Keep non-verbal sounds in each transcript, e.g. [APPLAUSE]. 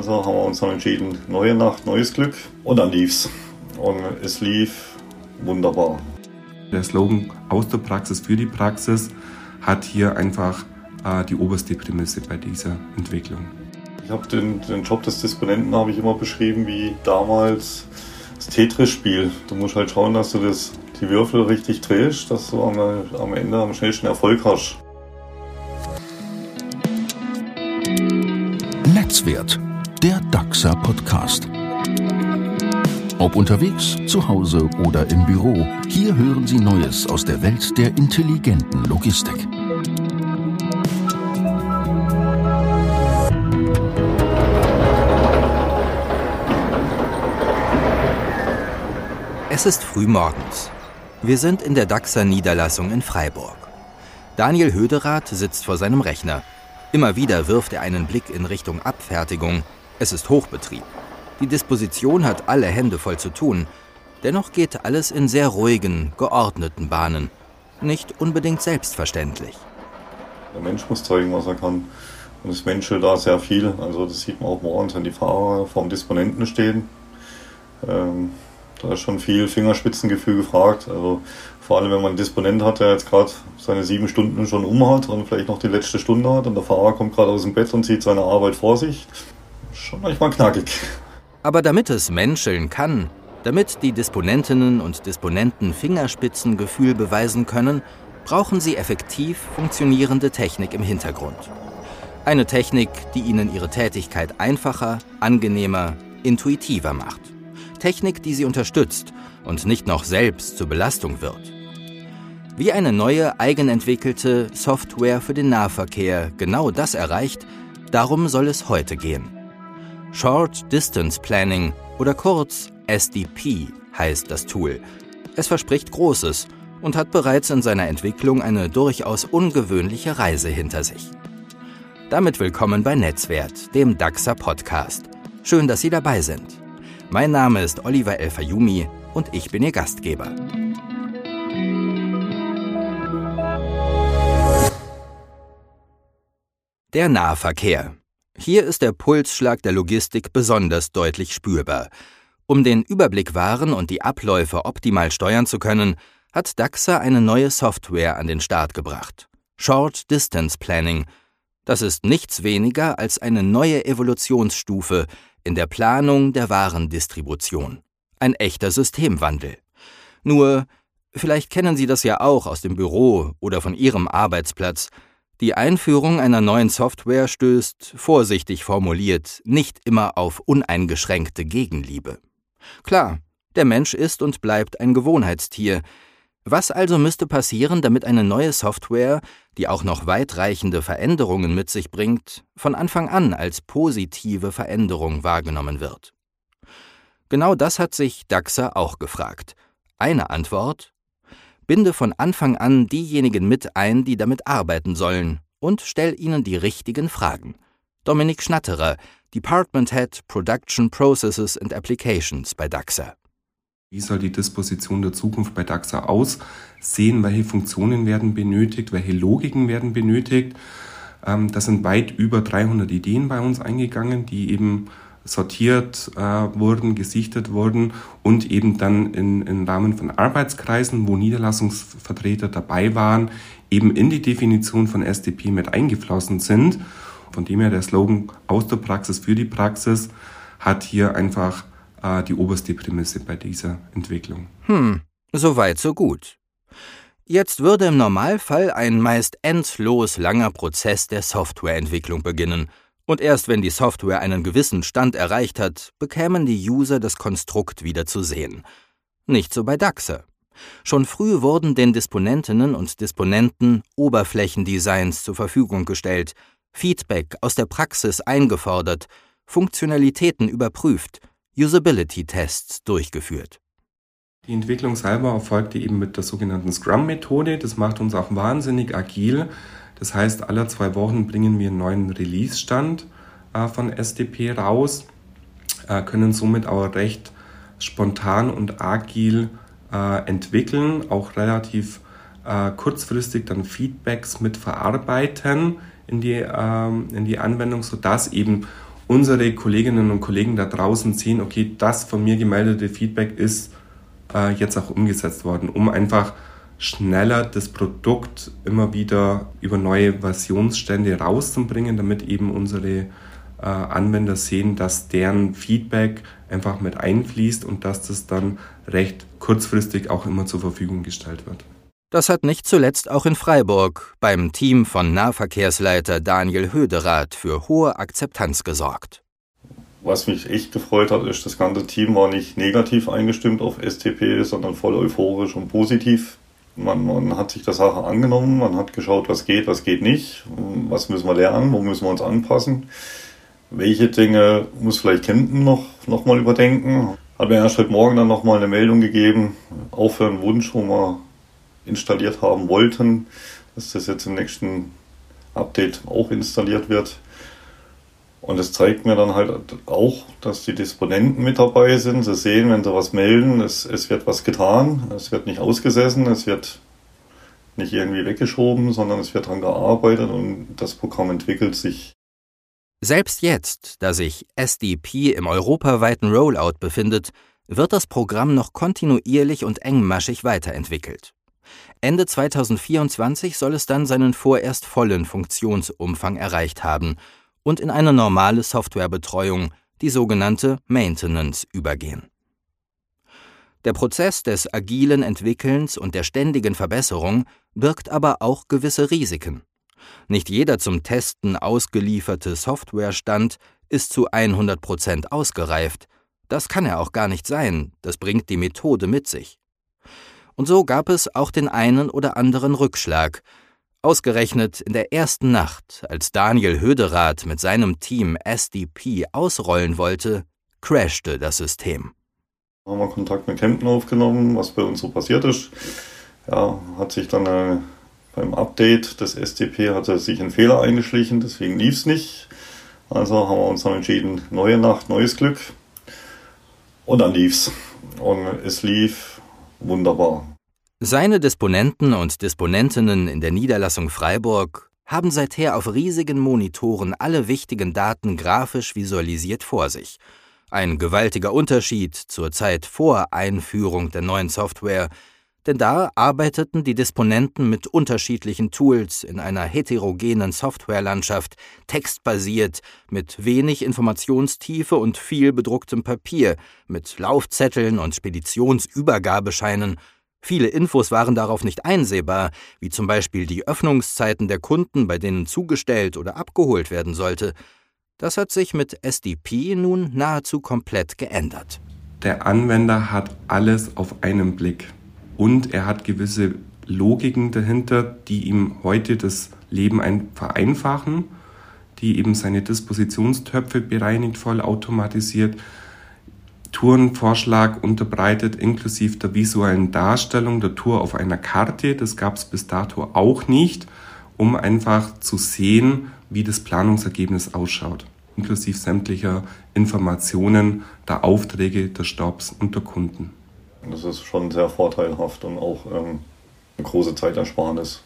Also haben wir uns dann entschieden, neue Nacht, neues Glück. Und dann lief's. Und es lief wunderbar. Der Slogan aus der Praxis für die Praxis hat hier einfach äh, die oberste Prämisse bei dieser Entwicklung. Ich habe den, den Job des Disponenten habe ich immer beschrieben wie damals das Tetris-Spiel. Du musst halt schauen, dass du das, die Würfel richtig drehst, dass du am, am Ende am schnellsten Erfolg hast. Netzwert, der DAXA Podcast. Ob unterwegs, zu Hause oder im Büro, hier hören Sie Neues aus der Welt der intelligenten Logistik. Es ist früh morgens. Wir sind in der DAXA Niederlassung in Freiburg. Daniel Höderath sitzt vor seinem Rechner. Immer wieder wirft er einen Blick in Richtung Abfertigung. Es ist Hochbetrieb. Die Disposition hat alle Hände voll zu tun. Dennoch geht alles in sehr ruhigen, geordneten Bahnen. Nicht unbedingt selbstverständlich. Der Mensch muss zeigen, was er kann. Und das menschelt da sehr viel. Also das sieht man auch morgens, wenn die Fahrer vorm Disponenten stehen. Ähm, da ist schon viel Fingerspitzengefühl gefragt. Also vor allem, wenn man einen Disponent hat, der jetzt gerade seine sieben Stunden schon um hat und vielleicht noch die letzte Stunde hat und der Fahrer kommt gerade aus dem Bett und sieht seine Arbeit vor sich. Schon manchmal knackig. Aber damit es menscheln kann, damit die Disponentinnen und Disponenten Fingerspitzengefühl beweisen können, brauchen sie effektiv funktionierende Technik im Hintergrund. Eine Technik, die ihnen ihre Tätigkeit einfacher, angenehmer, intuitiver macht. Technik, die sie unterstützt und nicht noch selbst zur Belastung wird. Wie eine neue, eigenentwickelte Software für den Nahverkehr genau das erreicht, darum soll es heute gehen. Short Distance Planning oder kurz SDP heißt das Tool. Es verspricht Großes und hat bereits in seiner Entwicklung eine durchaus ungewöhnliche Reise hinter sich. Damit willkommen bei Netzwert, dem DAXA Podcast. Schön, dass Sie dabei sind. Mein Name ist Oliver El-Fayumi und ich bin Ihr Gastgeber. Der Nahverkehr. Hier ist der Pulsschlag der Logistik besonders deutlich spürbar. Um den Überblick wahren und die Abläufe optimal steuern zu können, hat DAXA eine neue Software an den Start gebracht. Short Distance Planning. Das ist nichts weniger als eine neue Evolutionsstufe in der Planung der Warendistribution. Ein echter Systemwandel. Nur, vielleicht kennen Sie das ja auch aus dem Büro oder von Ihrem Arbeitsplatz, die Einführung einer neuen Software stößt, vorsichtig formuliert, nicht immer auf uneingeschränkte Gegenliebe. Klar, der Mensch ist und bleibt ein Gewohnheitstier. Was also müsste passieren, damit eine neue Software, die auch noch weitreichende Veränderungen mit sich bringt, von Anfang an als positive Veränderung wahrgenommen wird? Genau das hat sich Daxa auch gefragt. Eine Antwort Binde von Anfang an diejenigen mit ein, die damit arbeiten sollen, und stell ihnen die richtigen Fragen. Dominik Schnatterer, Department Head Production Processes and Applications bei DAXA. Wie soll die Disposition der Zukunft bei DAXA aussehen? Welche Funktionen werden benötigt? Welche Logiken werden benötigt? Ähm, das sind weit über 300 Ideen bei uns eingegangen, die eben sortiert äh, wurden, gesichtet wurden und eben dann in, im Rahmen von Arbeitskreisen, wo Niederlassungsvertreter dabei waren, eben in die Definition von SDP mit eingeflossen sind. Von dem her der Slogan aus der Praxis für die Praxis hat hier einfach äh, die oberste Prämisse bei dieser Entwicklung. Hm, so weit, so gut. Jetzt würde im Normalfall ein meist endlos langer Prozess der Softwareentwicklung beginnen, und erst wenn die Software einen gewissen Stand erreicht hat, bekämen die User das Konstrukt wieder zu sehen. Nicht so bei DAXer. Schon früh wurden den Disponentinnen und Disponenten Oberflächendesigns zur Verfügung gestellt, Feedback aus der Praxis eingefordert, Funktionalitäten überprüft, Usability-Tests durchgeführt. Die Entwicklung selber erfolgte eben mit der sogenannten Scrum-Methode. Das macht uns auch wahnsinnig agil, das heißt, alle zwei Wochen bringen wir einen neuen Release-Stand äh, von SDP raus, äh, können somit auch recht spontan und agil äh, entwickeln, auch relativ äh, kurzfristig dann Feedbacks mit verarbeiten in die, ähm, in die Anwendung, sodass eben unsere Kolleginnen und Kollegen da draußen sehen, okay, das von mir gemeldete Feedback ist äh, jetzt auch umgesetzt worden, um einfach schneller das Produkt immer wieder über neue Versionsstände rauszubringen, damit eben unsere äh, Anwender sehen, dass deren Feedback einfach mit einfließt und dass das dann recht kurzfristig auch immer zur Verfügung gestellt wird. Das hat nicht zuletzt auch in Freiburg beim Team von Nahverkehrsleiter Daniel Höderath für hohe Akzeptanz gesorgt. Was mich echt gefreut hat, ist, das ganze Team war nicht negativ eingestimmt auf STP, sondern voll euphorisch und positiv. Man, man hat sich der Sache angenommen, man hat geschaut, was geht, was geht nicht, was müssen wir lernen, wo müssen wir uns anpassen, welche Dinge muss vielleicht Kempten noch, noch mal überdenken. Hat mir erst heute Morgen dann noch mal eine Meldung gegeben, auch für einen Wunsch, wo wir installiert haben wollten, dass das jetzt im nächsten Update auch installiert wird. Und es zeigt mir dann halt auch, dass die Disponenten mit dabei sind. Sie sehen, wenn sie was melden, es, es wird was getan, es wird nicht ausgesessen, es wird nicht irgendwie weggeschoben, sondern es wird daran gearbeitet und das Programm entwickelt sich. Selbst jetzt, da sich SDP im europaweiten Rollout befindet, wird das Programm noch kontinuierlich und engmaschig weiterentwickelt. Ende 2024 soll es dann seinen vorerst vollen Funktionsumfang erreicht haben und in eine normale Softwarebetreuung, die sogenannte Maintenance, übergehen. Der Prozess des agilen Entwickelns und der ständigen Verbesserung birgt aber auch gewisse Risiken. Nicht jeder zum Testen ausgelieferte Softwarestand ist zu 100 Prozent ausgereift. Das kann er auch gar nicht sein, das bringt die Methode mit sich. Und so gab es auch den einen oder anderen Rückschlag. Ausgerechnet in der ersten Nacht, als Daniel Höderath mit seinem Team SDP ausrollen wollte, crashte das System. Haben wir Kontakt mit Kempten aufgenommen, was bei uns so passiert ist. Ja, hat sich dann äh, beim Update des SDP hatte sich ein Fehler eingeschlichen, deswegen lief es nicht. Also haben wir uns dann entschieden, neue Nacht, neues Glück. Und dann lief's. Und es lief wunderbar. Seine Disponenten und Disponentinnen in der Niederlassung Freiburg haben seither auf riesigen Monitoren alle wichtigen Daten grafisch visualisiert vor sich. Ein gewaltiger Unterschied zur Zeit vor Einführung der neuen Software, denn da arbeiteten die Disponenten mit unterschiedlichen Tools in einer heterogenen Softwarelandschaft, textbasiert, mit wenig Informationstiefe und viel bedrucktem Papier, mit Laufzetteln und Speditionsübergabescheinen Viele Infos waren darauf nicht einsehbar, wie zum Beispiel die Öffnungszeiten der Kunden, bei denen zugestellt oder abgeholt werden sollte. Das hat sich mit SDP nun nahezu komplett geändert. Der Anwender hat alles auf einen Blick und er hat gewisse Logiken dahinter, die ihm heute das Leben vereinfachen, die eben seine Dispositionstöpfe bereinigt, voll automatisiert, Tourenvorschlag unterbreitet, inklusive der visuellen Darstellung der Tour auf einer Karte. Das gab es bis dato auch nicht, um einfach zu sehen, wie das Planungsergebnis ausschaut, inklusive sämtlicher Informationen der Aufträge, der Stops und der Kunden. Das ist schon sehr vorteilhaft und auch ähm, eine große Zeitersparnis.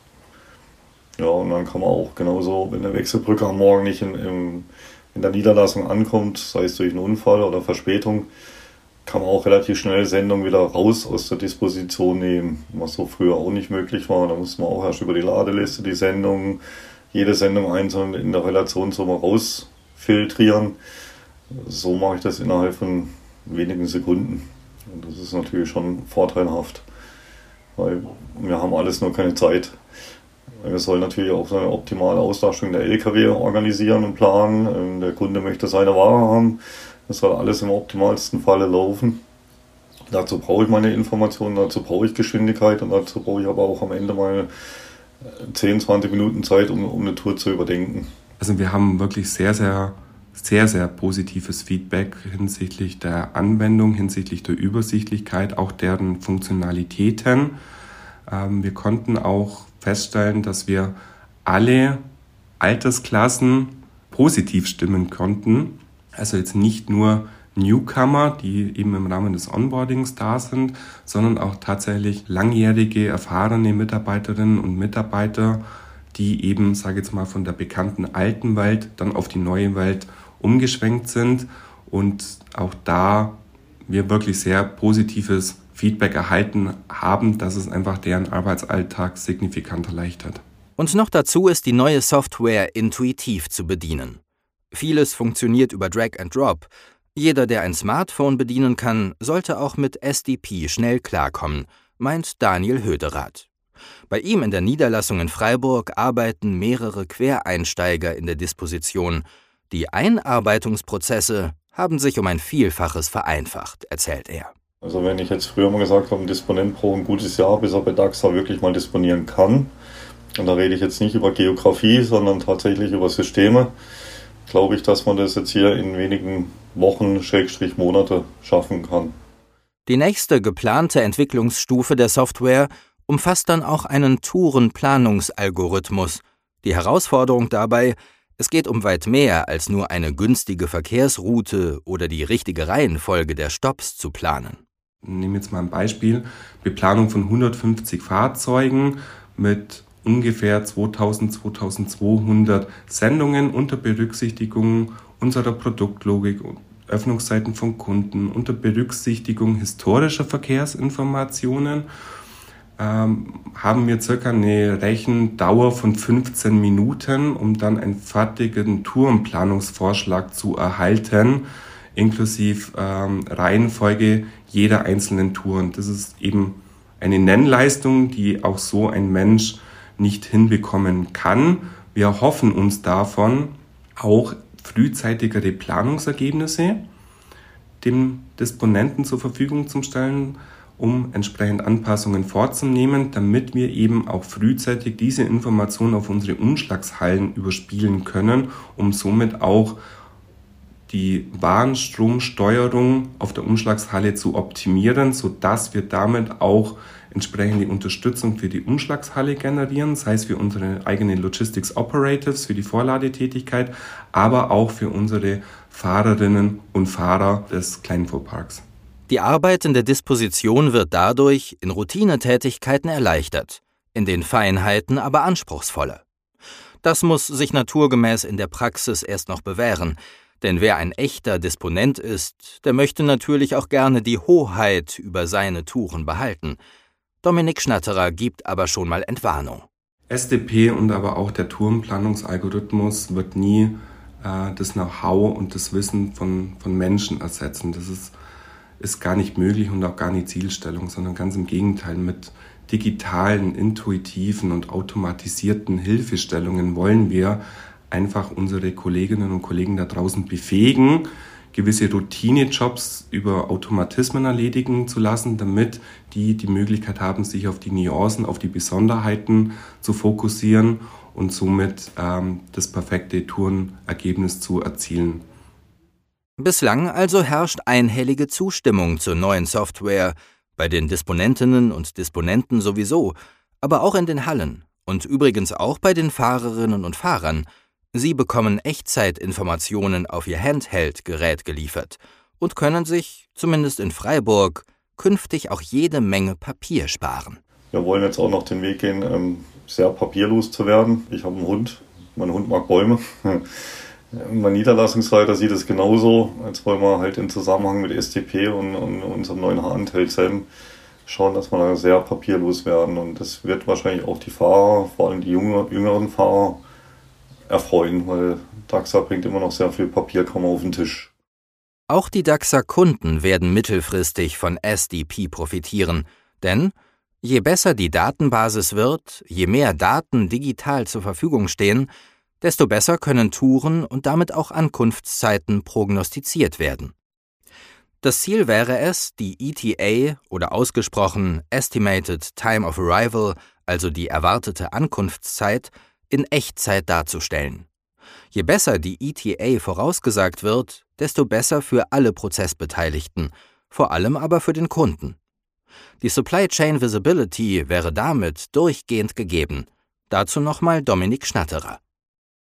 Ja, und dann kann man auch genauso, wenn der Wechselbrücke am Morgen nicht in, in, in der Niederlassung ankommt, sei es durch einen Unfall oder Verspätung, kann man auch relativ schnell Sendung wieder raus aus der Disposition nehmen, was so früher auch nicht möglich war. Da musste man auch erst über die Ladeliste die Sendung, jede Sendung einzeln in der Relation so mal rausfiltrieren. So mache ich das innerhalb von wenigen Sekunden. Und das ist natürlich schon vorteilhaft, weil wir haben alles nur keine Zeit. Wir sollen natürlich auch eine optimale Auslastung der LKW organisieren und planen. Der Kunde möchte seine Ware haben. Das soll alles im optimalsten Falle laufen. Dazu brauche ich meine Informationen, dazu brauche ich Geschwindigkeit und dazu brauche ich aber auch am Ende mal 10, 20 Minuten Zeit, um, um eine Tour zu überdenken. Also wir haben wirklich sehr, sehr, sehr, sehr positives Feedback hinsichtlich der Anwendung, hinsichtlich der Übersichtlichkeit, auch deren Funktionalitäten. Ähm, wir konnten auch feststellen, dass wir alle Altersklassen positiv stimmen konnten. Also jetzt nicht nur Newcomer, die eben im Rahmen des Onboardings da sind, sondern auch tatsächlich langjährige, erfahrene Mitarbeiterinnen und Mitarbeiter, die eben, sage ich jetzt mal, von der bekannten alten Welt dann auf die neue Welt umgeschwenkt sind und auch da wir wirklich sehr positives Feedback erhalten haben, dass es einfach deren Arbeitsalltag signifikant erleichtert. Und noch dazu ist die neue Software intuitiv zu bedienen. Vieles funktioniert über Drag and Drop. Jeder, der ein Smartphone bedienen kann, sollte auch mit SDP schnell klarkommen, meint Daniel Höderath. Bei ihm in der Niederlassung in Freiburg arbeiten mehrere Quereinsteiger in der Disposition. Die Einarbeitungsprozesse haben sich um ein Vielfaches vereinfacht, erzählt er. Also wenn ich jetzt früher mal gesagt habe, ein Disponent braucht ein gutes Jahr, bis er bei DAXA wirklich mal disponieren kann, und da rede ich jetzt nicht über Geografie, sondern tatsächlich über Systeme, glaube ich, dass man das jetzt hier in wenigen Wochen, Schrägstrich Monate schaffen kann. Die nächste geplante Entwicklungsstufe der Software umfasst dann auch einen Tourenplanungsalgorithmus. Die Herausforderung dabei, es geht um weit mehr als nur eine günstige Verkehrsroute oder die richtige Reihenfolge der Stops zu planen. Nehmen wir jetzt mal ein Beispiel. Beplanung von 150 Fahrzeugen mit ungefähr 2000, 2200 Sendungen unter Berücksichtigung unserer Produktlogik, Öffnungszeiten von Kunden, unter Berücksichtigung historischer Verkehrsinformationen ähm, haben wir circa eine Rechendauer von 15 Minuten, um dann einen fertigen Tourenplanungsvorschlag zu erhalten, inklusive ähm, Reihenfolge jeder einzelnen Touren. Das ist eben eine Nennleistung, die auch so ein Mensch nicht hinbekommen kann. Wir hoffen uns davon auch frühzeitigere Planungsergebnisse dem Disponenten zur Verfügung zu stellen, um entsprechend Anpassungen vorzunehmen, damit wir eben auch frühzeitig diese Informationen auf unsere Umschlagshallen überspielen können, um somit auch die Warenstromsteuerung auf der Umschlagshalle zu optimieren, sodass wir damit auch entsprechende Unterstützung für die Umschlagshalle generieren, sei es für unsere eigenen Logistics Operatives, für die Vorladetätigkeit, aber auch für unsere Fahrerinnen und Fahrer des Kleinfuhrparks. Die Arbeit in der Disposition wird dadurch in Routinetätigkeiten erleichtert, in den Feinheiten aber anspruchsvoller. Das muss sich naturgemäß in der Praxis erst noch bewähren, denn wer ein echter Disponent ist, der möchte natürlich auch gerne die Hoheit über seine Touren behalten. Dominik Schnatterer gibt aber schon mal Entwarnung. SDP und aber auch der Tourenplanungsalgorithmus wird nie äh, das Know-how und das Wissen von, von Menschen ersetzen. Das ist ist gar nicht möglich und auch gar nicht Zielstellung, sondern ganz im Gegenteil mit digitalen, intuitiven und automatisierten Hilfestellungen wollen wir einfach unsere Kolleginnen und Kollegen da draußen befähigen, gewisse Routinejobs über Automatismen erledigen zu lassen, damit die die Möglichkeit haben, sich auf die Nuancen, auf die Besonderheiten zu fokussieren und somit ähm, das perfekte Tourenergebnis zu erzielen. Bislang also herrscht einhellige Zustimmung zur neuen Software, bei den Disponentinnen und Disponenten sowieso, aber auch in den Hallen und übrigens auch bei den Fahrerinnen und Fahrern. Sie bekommen Echtzeitinformationen auf ihr Handheld-Gerät geliefert und können sich, zumindest in Freiburg, künftig auch jede Menge Papier sparen. Wir wollen jetzt auch noch den Weg gehen, ähm, sehr papierlos zu werden. Ich habe einen Hund, mein Hund mag Bäume. [LAUGHS] Mein Niederlassungsleiter sieht es genauso. Jetzt wollen wir halt im Zusammenhang mit STP und, und unserem neuen Handheld Sam schauen, dass wir da sehr papierlos werden. Und das wird wahrscheinlich auch die Fahrer, vor allem die jünger, jüngeren Fahrer, erfreuen, weil DAXA bringt immer noch sehr viel Papierkram auf den Tisch. Auch die DAXA-Kunden werden mittelfristig von SDP profitieren, denn je besser die Datenbasis wird, je mehr Daten digital zur Verfügung stehen, desto besser können Touren und damit auch Ankunftszeiten prognostiziert werden. Das Ziel wäre es, die ETA oder ausgesprochen Estimated Time of Arrival, also die erwartete Ankunftszeit, in Echtzeit darzustellen. Je besser die ETA vorausgesagt wird, desto besser für alle Prozessbeteiligten, vor allem aber für den Kunden. Die Supply Chain Visibility wäre damit durchgehend gegeben. Dazu nochmal Dominik Schnatterer.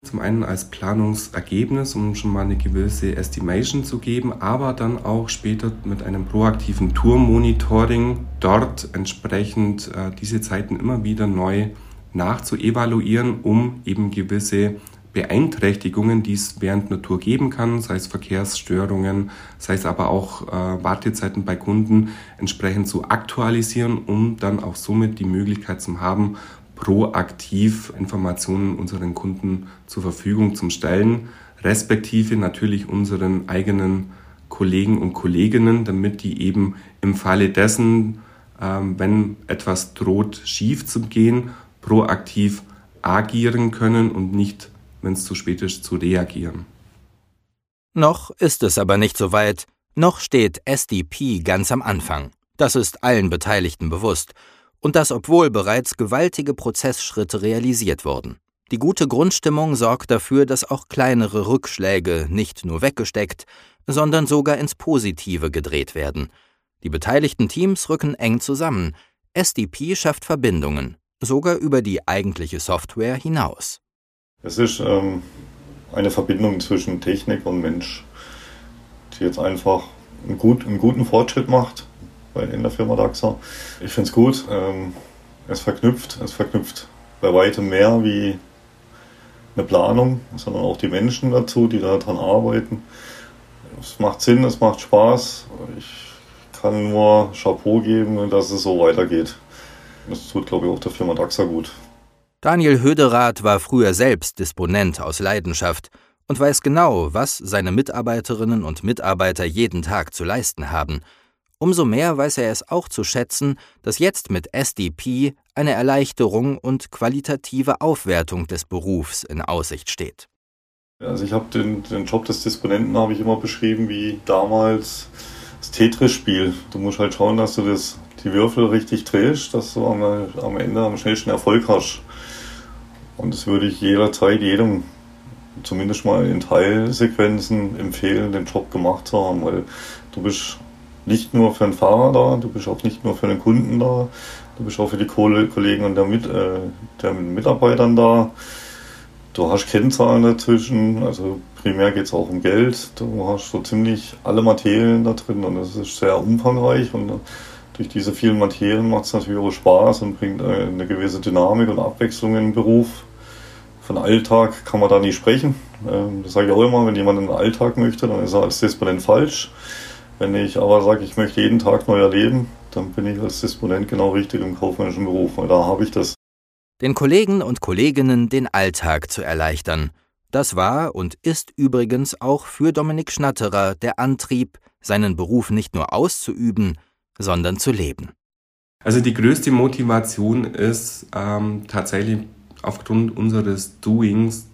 Zum einen als Planungsergebnis, um schon mal eine gewisse Estimation zu geben, aber dann auch später mit einem proaktiven Tour-Monitoring dort entsprechend äh, diese Zeiten immer wieder neu nachzuevaluieren, um eben gewisse Beeinträchtigungen, die es während Tour geben kann, sei es Verkehrsstörungen, sei es aber auch äh, Wartezeiten bei Kunden, entsprechend zu aktualisieren, um dann auch somit die Möglichkeit zu haben, proaktiv Informationen unseren Kunden zur Verfügung zu stellen, respektive natürlich unseren eigenen Kollegen und Kolleginnen, damit die eben im Falle dessen, ähm, wenn etwas droht schief zu gehen, proaktiv agieren können und nicht, wenn es zu spät ist, zu reagieren. Noch ist es aber nicht so weit, noch steht SDP ganz am Anfang. Das ist allen Beteiligten bewusst und das obwohl bereits gewaltige Prozessschritte realisiert wurden. Die gute Grundstimmung sorgt dafür, dass auch kleinere Rückschläge nicht nur weggesteckt, sondern sogar ins Positive gedreht werden. Die beteiligten Teams rücken eng zusammen. SDP schafft Verbindungen, sogar über die eigentliche Software hinaus. Es ist ähm, eine Verbindung zwischen Technik und Mensch, die jetzt einfach einen, gut, einen guten Fortschritt macht in der Firma DAXA. Ich finde es gut. Ähm, es verknüpft, es verknüpft bei weitem mehr wie eine Planung, sondern auch die Menschen dazu, die daran arbeiten. Es macht Sinn, es macht Spaß. Ich kann nur Chapeau geben, dass es so weitergeht. Das tut, glaube ich, auch der Firma DAXA gut. Daniel Höderath war früher selbst Disponent aus Leidenschaft und weiß genau, was seine Mitarbeiterinnen und Mitarbeiter jeden Tag zu leisten haben – Umso mehr weiß er es auch zu schätzen, dass jetzt mit SDP eine Erleichterung und qualitative Aufwertung des Berufs in Aussicht steht. Also ich habe den, den Job des Disponenten habe ich immer beschrieben wie damals das Tetris-Spiel. Du musst halt schauen, dass du das, die Würfel richtig drehst, dass du am, am Ende am schnellsten Erfolg hast. Und das würde ich jederzeit jedem zumindest mal in Teilsequenzen empfehlen, den Job gemacht zu haben, weil du bist nicht nur für den Fahrer da, du bist auch nicht nur für den Kunden da, du bist auch für die Kollegen und der, Mit, äh, der Mitarbeitern da. Du hast Kennzahlen dazwischen, also primär geht es auch um Geld. Du hast so ziemlich alle Materien da drin und das ist sehr umfangreich und durch diese vielen Materien macht es natürlich auch Spaß und bringt äh, eine gewisse Dynamik und Abwechslung in den Beruf. Von Alltag kann man da nie sprechen. Ähm, das sage ich auch immer, wenn jemand einen Alltag möchte, dann ist er als Disponent falsch. Wenn ich aber sage, ich möchte jeden Tag neu erleben, dann bin ich als Disponent genau richtig im kaufmännischen Beruf, weil da habe ich das. Den Kollegen und Kolleginnen den Alltag zu erleichtern. Das war und ist übrigens auch für Dominik Schnatterer der Antrieb, seinen Beruf nicht nur auszuüben, sondern zu leben. Also die größte Motivation ist ähm, tatsächlich aufgrund unseres Doings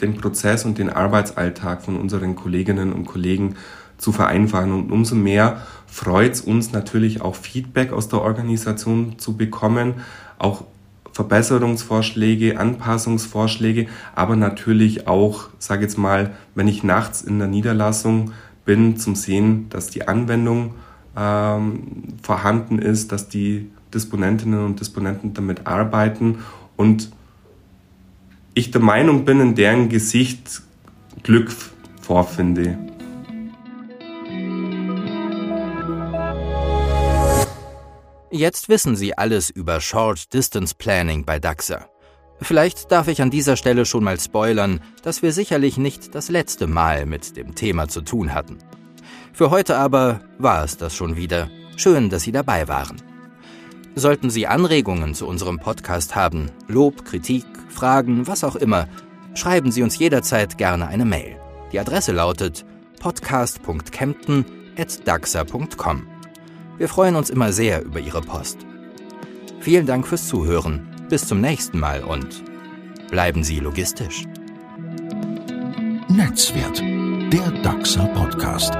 den Prozess und den Arbeitsalltag von unseren Kolleginnen und Kollegen zu vereinfachen. Und umso mehr freut es uns natürlich auch Feedback aus der Organisation zu bekommen, auch Verbesserungsvorschläge, Anpassungsvorschläge, aber natürlich auch, sage jetzt mal, wenn ich nachts in der Niederlassung bin, zum Sehen, dass die Anwendung ähm, vorhanden ist, dass die Disponentinnen und Disponenten damit arbeiten und ich der Meinung bin, in deren Gesicht Glück vorfinde. Jetzt wissen Sie alles über Short Distance Planning bei DAXA. Vielleicht darf ich an dieser Stelle schon mal spoilern, dass wir sicherlich nicht das letzte Mal mit dem Thema zu tun hatten. Für heute aber war es das schon wieder. Schön, dass Sie dabei waren. Sollten Sie Anregungen zu unserem Podcast haben, Lob, Kritik, Fragen, was auch immer, schreiben Sie uns jederzeit gerne eine Mail. Die Adresse lautet podcast.kempten.daxa.com. Wir freuen uns immer sehr über Ihre Post. Vielen Dank fürs Zuhören. Bis zum nächsten Mal und bleiben Sie logistisch. Netzwert, der DAXA Podcast.